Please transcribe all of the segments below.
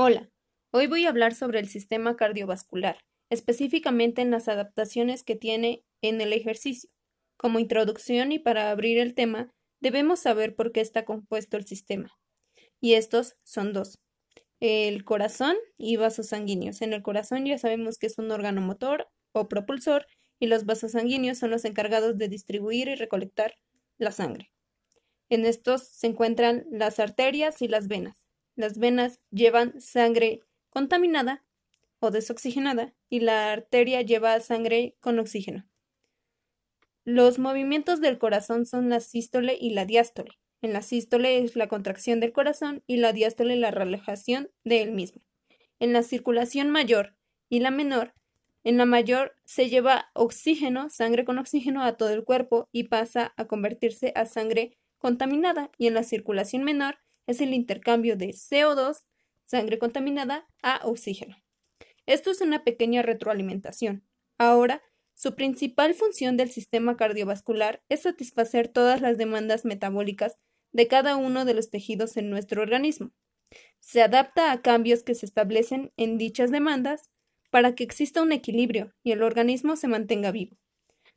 Hola, hoy voy a hablar sobre el sistema cardiovascular, específicamente en las adaptaciones que tiene en el ejercicio. Como introducción y para abrir el tema, debemos saber por qué está compuesto el sistema. Y estos son dos. El corazón y vasos sanguíneos. En el corazón ya sabemos que es un órgano motor o propulsor y los vasos sanguíneos son los encargados de distribuir y recolectar la sangre. En estos se encuentran las arterias y las venas. Las venas llevan sangre contaminada o desoxigenada y la arteria lleva sangre con oxígeno. Los movimientos del corazón son la sístole y la diástole. En la sístole es la contracción del corazón y la diástole la relajación de él mismo. En la circulación mayor y la menor, en la mayor se lleva oxígeno, sangre con oxígeno a todo el cuerpo y pasa a convertirse a sangre contaminada y en la circulación menor es el intercambio de CO2, sangre contaminada, a oxígeno. Esto es una pequeña retroalimentación. Ahora, su principal función del sistema cardiovascular es satisfacer todas las demandas metabólicas de cada uno de los tejidos en nuestro organismo. Se adapta a cambios que se establecen en dichas demandas para que exista un equilibrio y el organismo se mantenga vivo.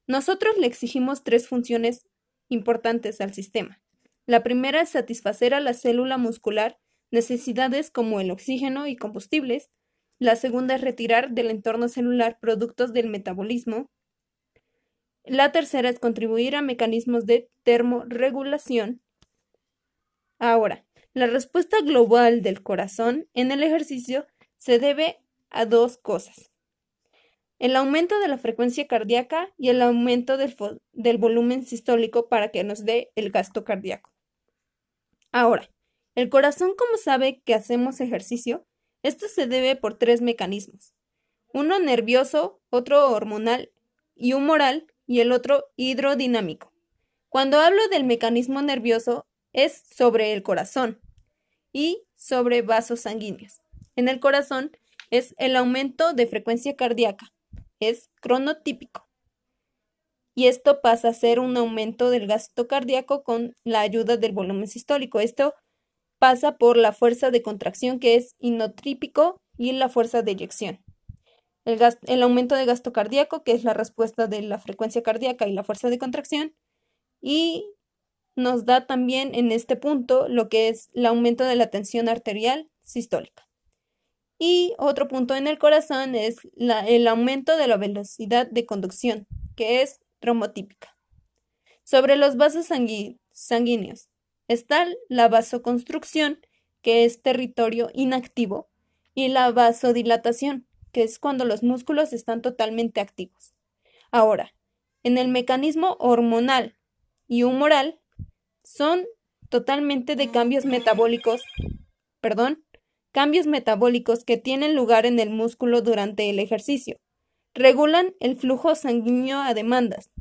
Nosotros le exigimos tres funciones importantes al sistema. La primera es satisfacer a la célula muscular necesidades como el oxígeno y combustibles. La segunda es retirar del entorno celular productos del metabolismo. La tercera es contribuir a mecanismos de termorregulación. Ahora, la respuesta global del corazón en el ejercicio se debe a dos cosas. El aumento de la frecuencia cardíaca y el aumento del, del volumen sistólico para que nos dé el gasto cardíaco. Ahora, el corazón, como sabe que hacemos ejercicio, esto se debe por tres mecanismos. Uno nervioso, otro hormonal y humoral y el otro hidrodinámico. Cuando hablo del mecanismo nervioso es sobre el corazón y sobre vasos sanguíneos. En el corazón es el aumento de frecuencia cardíaca, es cronotípico y esto pasa a ser un aumento del gasto cardíaco con la ayuda del volumen sistólico. Esto pasa por la fuerza de contracción que es inotrípico y la fuerza de eyección. El, el, aumento de gasto cardíaco, que es la respuesta de la frecuencia cardíaca y la fuerza de contracción, y nos da también en este punto lo que es el aumento de la tensión arterial sistólica. Y otro punto en el corazón es el aumento de la velocidad de conducción, que es tromotípica. Sobre los vasos sanguíneos está la vasoconstrucción, que es territorio inactivo, y la vasodilatación, que es cuando los músculos están totalmente activos. Ahora, en el mecanismo hormonal y humoral son totalmente de cambios metabólicos, perdón, cambios metabólicos que tienen lugar en el músculo durante el ejercicio. Regulan el flujo sanguíneo a demandas.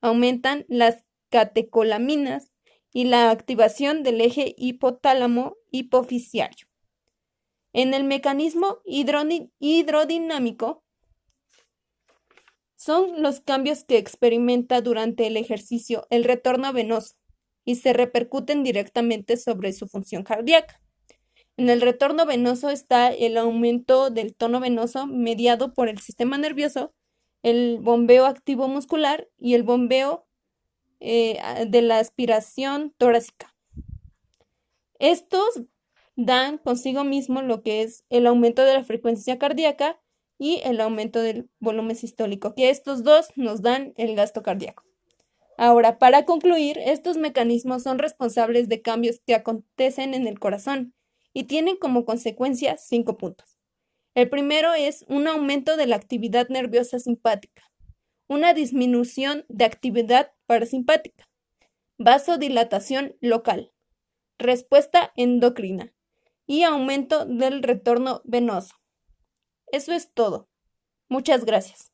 Aumentan las catecolaminas y la activación del eje hipotálamo hipofisiario. En el mecanismo hidrodinámico son los cambios que experimenta durante el ejercicio el retorno venoso y se repercuten directamente sobre su función cardíaca. En el retorno venoso está el aumento del tono venoso mediado por el sistema nervioso, el bombeo activo muscular y el bombeo eh, de la aspiración torácica. Estos dan consigo mismo lo que es el aumento de la frecuencia cardíaca y el aumento del volumen sistólico, que estos dos nos dan el gasto cardíaco. Ahora, para concluir, estos mecanismos son responsables de cambios que acontecen en el corazón y tienen como consecuencia cinco puntos. El primero es un aumento de la actividad nerviosa simpática, una disminución de actividad parasimpática, vasodilatación local, respuesta endocrina y aumento del retorno venoso. Eso es todo. Muchas gracias.